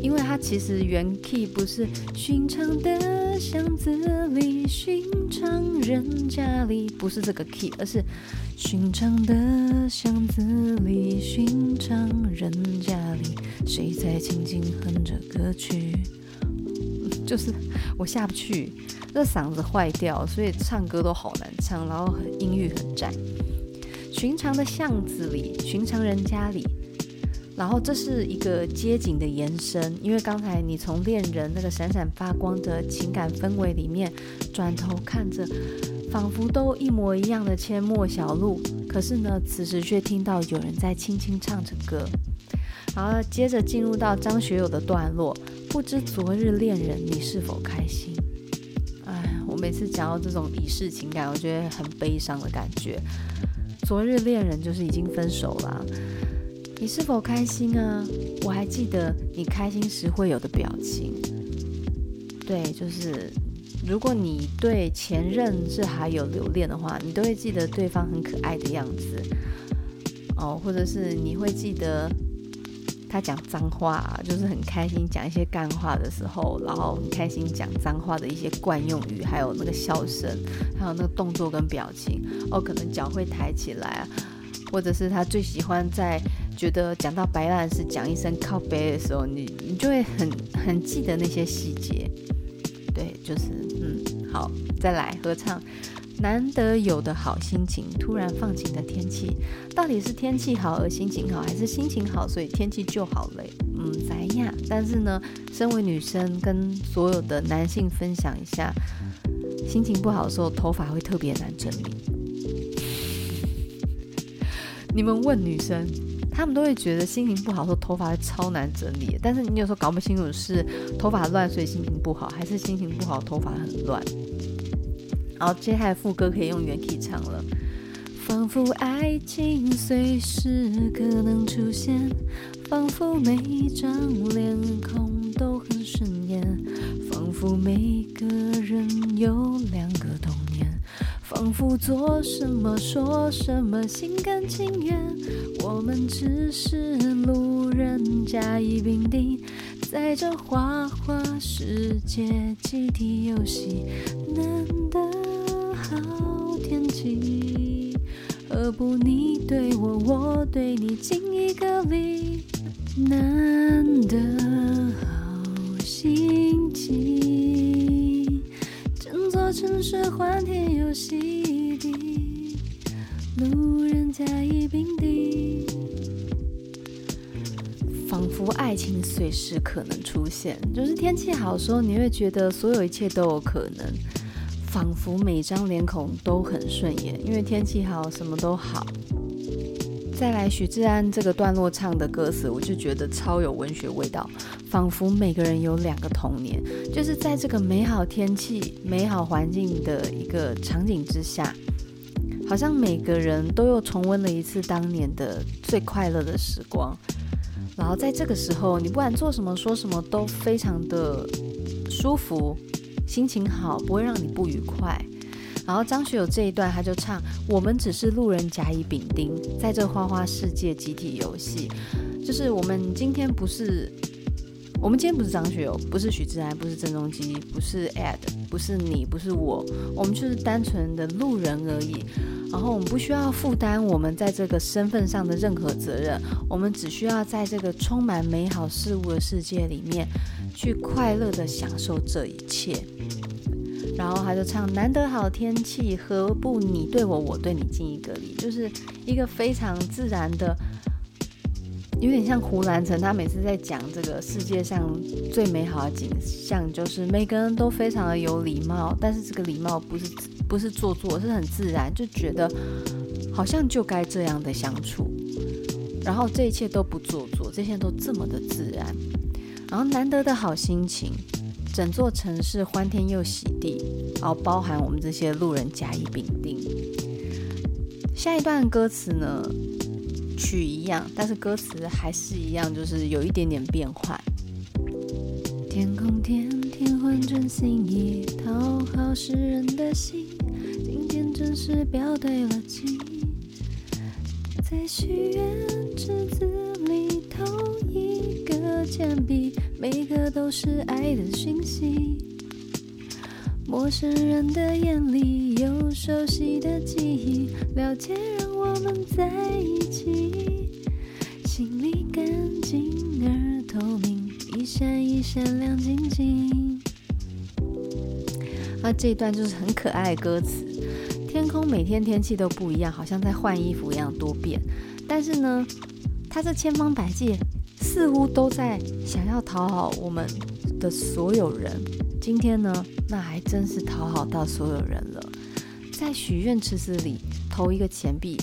因为它其实原 key 不是寻常的巷子里，寻常人家里，不是这个 key，而是寻常的巷子里，寻常人家里，谁在轻轻哼着歌曲？就是我下不去。这嗓子坏掉，所以唱歌都好难唱，然后音域很窄。寻常的巷子里，寻常人家里，然后这是一个街景的延伸。因为刚才你从恋人那个闪闪发光的情感氛围里面转头看着，仿佛都一模一样的阡陌小路，可是呢，此时却听到有人在轻轻唱着歌。然后接着进入到张学友的段落，不知昨日恋人你是否开心？每次讲到这种已逝情感，我觉得很悲伤的感觉。昨日恋人就是已经分手了，你是否开心啊？我还记得你开心时会有的表情。对，就是如果你对前任是还有留恋的话，你都会记得对方很可爱的样子哦，或者是你会记得。他讲脏话，就是很开心讲一些干话的时候，然后很开心讲脏话的一些惯用语，还有那个笑声，还有那个动作跟表情，哦，可能脚会抬起来啊，或者是他最喜欢在觉得讲到白烂时讲一声靠背的时候，你你就会很很记得那些细节。对，就是嗯，好，再来合唱。难得有的好心情，突然放晴的天气，到底是天气好而心情好，还是心情好所以天气就好嘞？嗯，怎样？但是呢，身为女生，跟所有的男性分享一下，心情不好的时候，头发会特别难整理。你们问女生，她们都会觉得心情不好的时候，头发会超难整理。但是你有时候搞不清楚是头发乱所以心情不好，还是心情不好头发很乱。好，接下来副歌可以用原曲唱了。仿佛爱情随时可能出现，仿佛每一张脸孔都很顺眼，仿佛每个人有两个童年，仿佛做什么说什么心甘情愿，我们只是路人甲乙丙丁，在这花花世界集体游戏，难得。好天气，何不你对我，我对你，敬一个礼，难得好心情，整座城市欢天又喜地，路人甲乙丙丁，仿佛爱情随时可能出现，就是天气好的时候，你会觉得所有一切都有可能。仿佛每张脸孔都很顺眼，因为天气好，什么都好。再来许志安这个段落唱的歌词，我就觉得超有文学味道。仿佛每个人有两个童年，就是在这个美好天气、美好环境的一个场景之下，好像每个人都又重温了一次当年的最快乐的时光。然后在这个时候，你不管做什么说什么都非常的舒服，心情好，不会让你不愉快。然后张学友这一段他就唱：“我们只是路人甲乙丙丁，在这花花世界集体游戏。”就是我们今天不是，我们今天不是张学友，不是许志安，不是郑中基，不是 Ed，不是你，不是我，我们就是单纯的路人而已。然后我们不需要负担我们在这个身份上的任何责任，我们只需要在这个充满美好事物的世界里面，去快乐地享受这一切。然后他就唱：“难得好天气，何不你对我，我对你敬一个礼。”就是一个非常自然的，有点像胡兰成。他每次在讲这个世界上最美好的景象，就是每个人都非常的有礼貌，但是这个礼貌不是不是做作，是很自然，就觉得好像就该这样的相处。然后这一切都不做作，这些都这么的自然。然后难得的好心情。整座城市欢天又喜地，然后包含我们这些路人甲乙丙丁。下一段歌词呢，曲一样，但是歌词还是一样，就是有一点点变换。天空天天换成新意，讨好世人的心，今天真是表对了情，在许愿池子里投一个铅笔。每个都是爱的讯息，陌生人的眼里有熟悉的记忆，了解让我我们在一起，心里干净而透明，一闪一闪亮晶晶。那，这一段就是很可爱的歌词。天空每天天气都不一样，好像在换衣服一样多变，但是呢，它这千方百计。似乎都在想要讨好我们的所有人。今天呢，那还真是讨好到所有人了。在许愿池子里投一个钱币，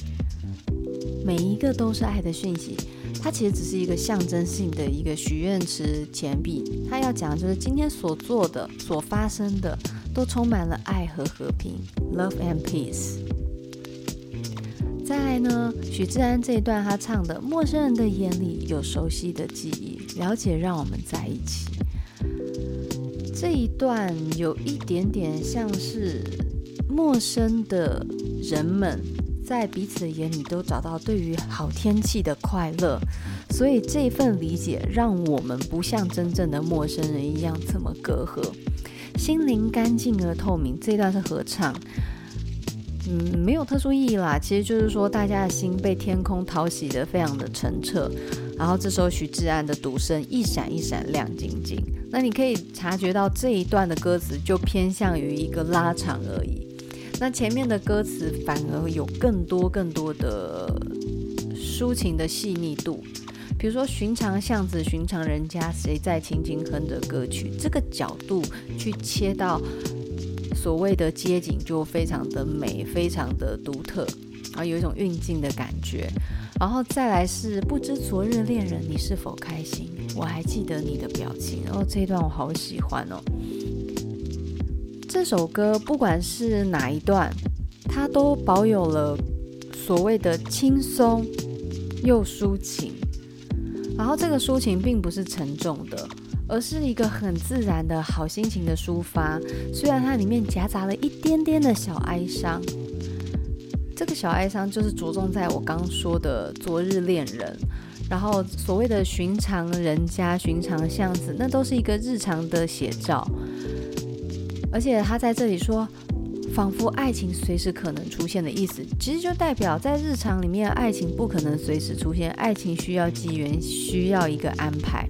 每一个都是爱的讯息。它其实只是一个象征性的一个许愿池钱币。它要讲就是今天所做的、所发生的，都充满了爱和和平，Love and Peace。再来呢，许志安这一段他唱的，陌生人的眼里有熟悉的记忆，了解让我们在一起。这一段有一点点像是陌生的人们在彼此眼里都找到对于好天气的快乐，所以这份理解让我们不像真正的陌生人一样这么隔阂，心灵干净而透明。这段是合唱。嗯，没有特殊意义啦，其实就是说大家的心被天空讨喜得非常的澄澈，然后这时候许志安的独声一闪一闪亮晶晶，那你可以察觉到这一段的歌词就偏向于一个拉长而已，那前面的歌词反而有更多更多的抒情的细腻度，比如说寻常巷子寻常人家谁在轻轻哼着歌曲，这个角度去切到。所谓的街景就非常的美，非常的独特，然后有一种运镜的感觉。然后再来是不知昨日恋人你是否开心，我还记得你的表情。然后这一段我好喜欢哦。这首歌不管是哪一段，它都保有了所谓的轻松又抒情。然后这个抒情并不是沉重的。而是一个很自然的好心情的抒发，虽然它里面夹杂了一点点的小哀伤，这个小哀伤就是着重在我刚说的昨日恋人，然后所谓的寻常人家、寻常巷子，那都是一个日常的写照，而且他在这里说，仿佛爱情随时可能出现的意思，其实就代表在日常里面，爱情不可能随时出现，爱情需要机缘，需要一个安排。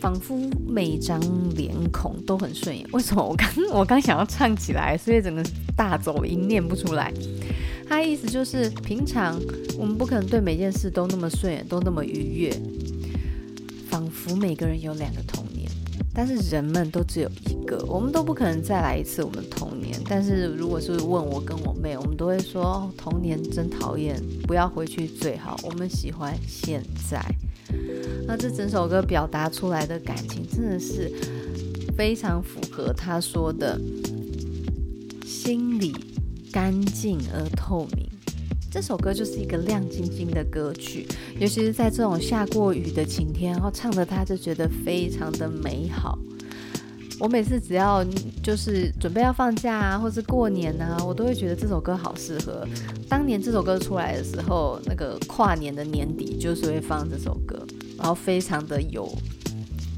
仿佛每张脸孔都很顺眼。为什么我刚我刚想要唱起来，所以整个大走音念不出来。他意思就是，平常我们不可能对每件事都那么顺眼，都那么愉悦。仿佛每个人有两个童年，但是人们都只有一我们都不可能再来一次我们童年。但是如果是问我跟我妹，我们都会说，哦，童年真讨厌，不要回去最好。我们喜欢现在。那这整首歌表达出来的感情真的是非常符合他说的“心里干净而透明”，这首歌就是一个亮晶晶的歌曲，尤其是在这种下过雨的晴天，然后唱着他就觉得非常的美好。我每次只要就是准备要放假啊，或是过年啊，我都会觉得这首歌好适合。当年这首歌出来的时候，那个跨年的年底就是会放这首歌，然后非常的有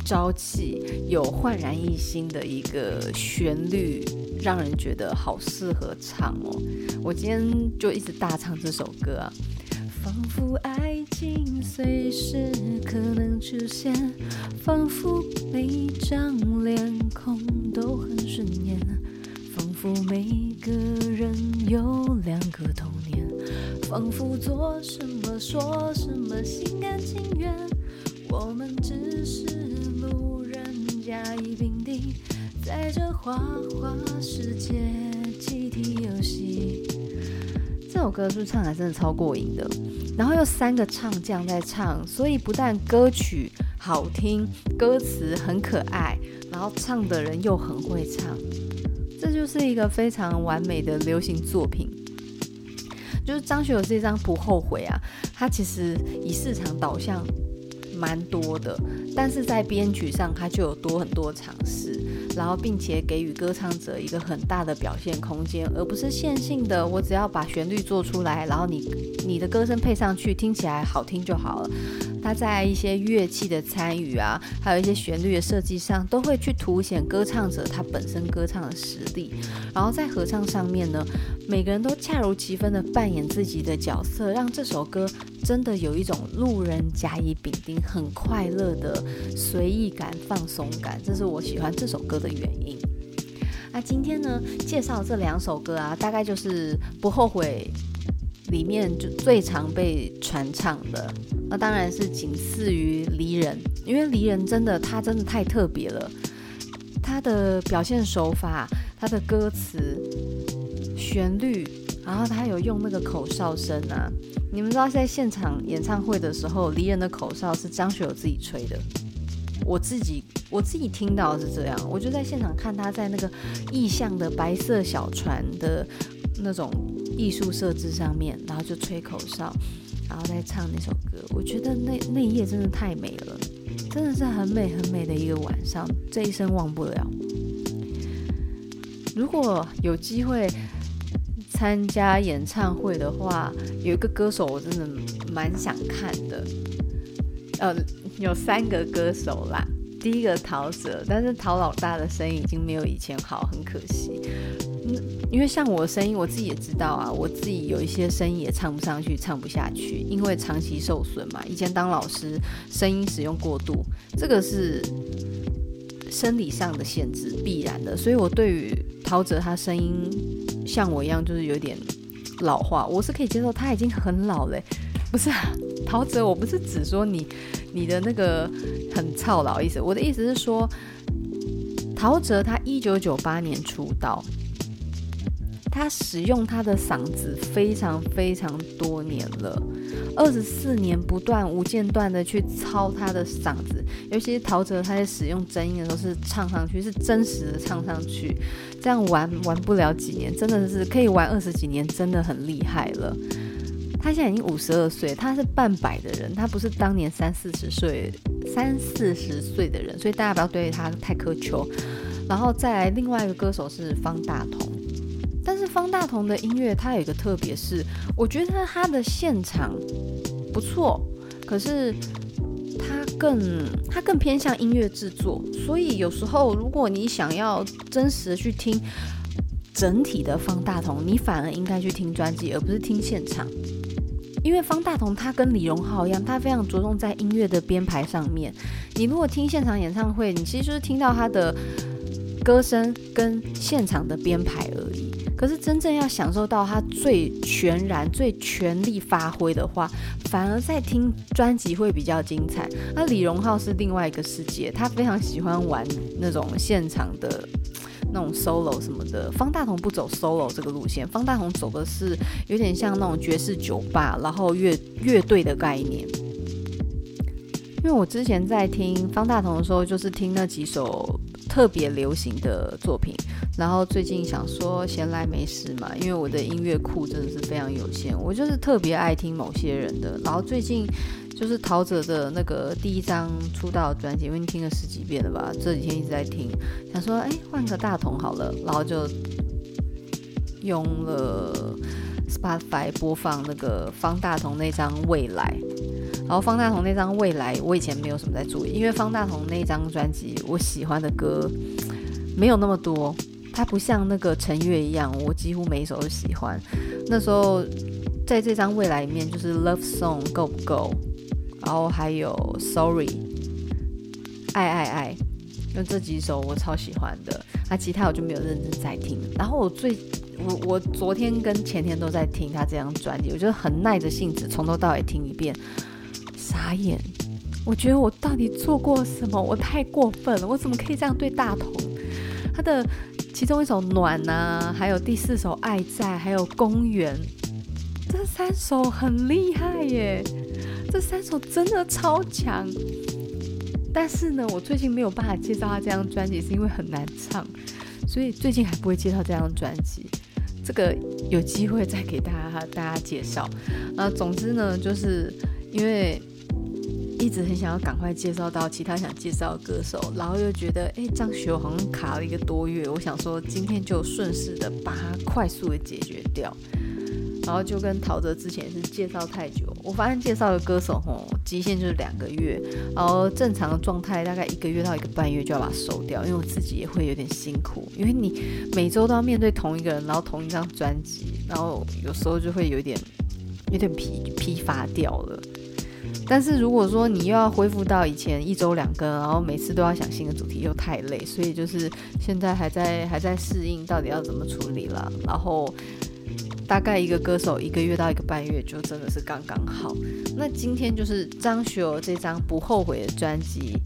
朝气、有焕然一新的一个旋律，让人觉得好适合唱哦。我今天就一直大唱这首歌啊。仿佛爱情随时可能出现，仿佛每张脸孔都很顺眼，仿佛每个人有两个童年，仿佛做什么说什么心甘情愿，我们只是路人甲乙丙丁，在这花花世界集体游戏。这首歌是不是唱来真的超过瘾的？然后又三个唱将在唱，所以不但歌曲好听，歌词很可爱，然后唱的人又很会唱，这就是一个非常完美的流行作品。就是张学友这张不后悔啊，他其实以市场导向蛮多的，但是在编曲上他就有多很多尝试。然后，并且给予歌唱者一个很大的表现空间，而不是线性的。我只要把旋律做出来，然后你你的歌声配上去，听起来好听就好了。他在一些乐器的参与啊，还有一些旋律的设计上，都会去凸显歌唱者他本身歌唱的实力。然后在合唱上面呢，每个人都恰如其分的扮演自己的角色，让这首歌真的有一种路人甲乙丙丁很快乐的随意感、放松感。这是我喜欢这首歌的原因。那今天呢，介绍这两首歌啊，大概就是不后悔。里面就最常被传唱的，那当然是仅次于离人，因为离人真的他真的太特别了，他的表现手法、他的歌词、旋律，然后他有用那个口哨声啊，你们知道在现场演唱会的时候，离人的口哨是张学友自己吹的，我自己我自己听到是这样，我就在现场看他在那个意象的白色小船的那种。艺术设置上面，然后就吹口哨，然后再唱那首歌。我觉得那那一夜真的太美了，真的是很美很美的一个晚上，这一生忘不了。如果有机会参加演唱会的话，有一个歌手我真的蛮想看的，呃，有三个歌手啦。第一个陶喆，但是陶老大的声音已经没有以前好，很可惜。因为像我的声音，我自己也知道啊，我自己有一些声音也唱不上去，唱不下去，因为长期受损嘛。以前当老师，声音使用过度，这个是生理上的限制，必然的。所以我对于陶喆他声音像我一样，就是有点老化，我是可以接受。他已经很老了，不是，陶喆，我不是只说你。你的那个很操劳意思，我的意思是说，陶喆他一九九八年出道，他使用他的嗓子非常非常多年了，二十四年不断无间断的去操他的嗓子，尤其是陶喆他在使用真音的时候是唱上去是真实的唱上去，这样玩玩不了几年，真的是可以玩二十几年，真的很厉害了。他现在已经五十二岁，他是半百的人，他不是当年三四十岁、三四十岁的人，所以大家不要对他太苛求。然后再来，另外一个歌手是方大同，但是方大同的音乐他有一个特别，是我觉得他的现场不错，可是他更他更偏向音乐制作，所以有时候如果你想要真实的去听整体的方大同，你反而应该去听专辑，而不是听现场。因为方大同他跟李荣浩一样，他非常着重在音乐的编排上面。你如果听现场演唱会，你其实就是听到他的歌声跟现场的编排而已。可是真正要享受到他最全然、最全力发挥的话，反而在听专辑会比较精彩。那李荣浩是另外一个世界，他非常喜欢玩那种现场的。那种 solo 什么的，方大同不走 solo 这个路线，方大同走的是有点像那种爵士酒吧，然后乐乐队的概念。因为我之前在听方大同的时候，就是听那几首特别流行的作品，然后最近想说闲来没事嘛，因为我的音乐库真的是非常有限，我就是特别爱听某些人的。然后最近就是陶喆的那个第一张出道专辑，因为听了十几遍了吧？这几天一直在听，想说哎换个大同好了，然后就用了 Spotify 播放那个方大同那张《未来》。然后方大同那张《未来》，我以前没有什么在注意，因为方大同那张专辑，我喜欢的歌没有那么多。他不像那个陈月一样，我几乎每一首都喜欢。那时候在这张《未来》里面，就是 Love Song 够不够？然后还有 Sorry，爱爱爱，就这几首我超喜欢的。那、其他我就没有认真在听。然后我最我我昨天跟前天都在听他这张专辑，我觉得很耐着性子从头到尾听一遍。傻眼，我觉得我到底做过什么？我太过分了，我怎么可以这样对大同？他的。其中一首《暖》啊，还有第四首《爱在》，还有《公园》，这三首很厉害耶！这三首真的超强。但是呢，我最近没有办法介绍他这张专辑，是因为很难唱，所以最近还不会介绍这张专辑。这个有机会再给大家大家介绍。啊，总之呢，就是因为。一直很想要赶快介绍到其他想介绍的歌手，然后又觉得哎，张学友好像卡了一个多月，我想说今天就顺势的把它快速的解决掉，然后就跟陶喆之前是介绍太久，我发现介绍的歌手吼极限就是两个月，然后正常的状态大概一个月到一个半月就要把它收掉，因为我自己也会有点辛苦，因为你每周都要面对同一个人，然后同一张专辑，然后有时候就会有点有点疲疲乏掉了。但是如果说你又要恢复到以前一周两更，然后每次都要想新的主题，又太累，所以就是现在还在还在适应到底要怎么处理了。然后大概一个歌手一个月到一个半月就真的是刚刚好。那今天就是张学友这张不后悔的专辑，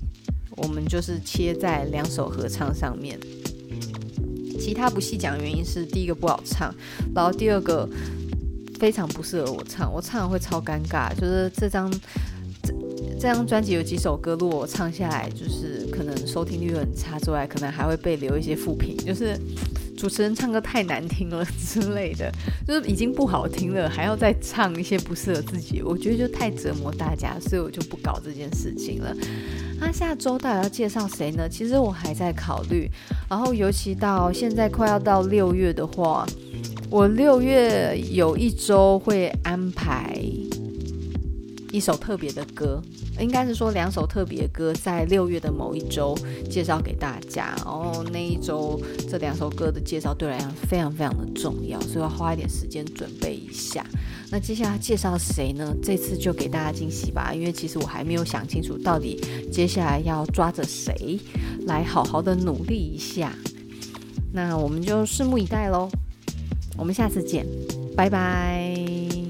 我们就是切在两首合唱上面。其他不细讲，原因是第一个不好唱，然后第二个。非常不适合我唱，我唱会超尴尬。就是这张这这张专辑有几首歌，如果我唱下来，就是可能收听率很差之外，可能还会被留一些负评，就是主持人唱歌太难听了 之类的，就是已经不好听了，还要再唱一些不适合自己，我觉得就太折磨大家，所以我就不搞这件事情了。那下周到底要介绍谁呢？其实我还在考虑，然后尤其到现在快要到六月的话。我六月有一周会安排一首特别的歌，应该是说两首特别歌，在六月的某一周介绍给大家。然后那一周这两首歌的介绍对我来讲非常非常的重要，所以要花一点时间准备一下。那接下来介绍谁呢？这次就给大家惊喜吧，因为其实我还没有想清楚到底接下来要抓着谁来好好的努力一下。那我们就拭目以待喽。我们下次见拜拜。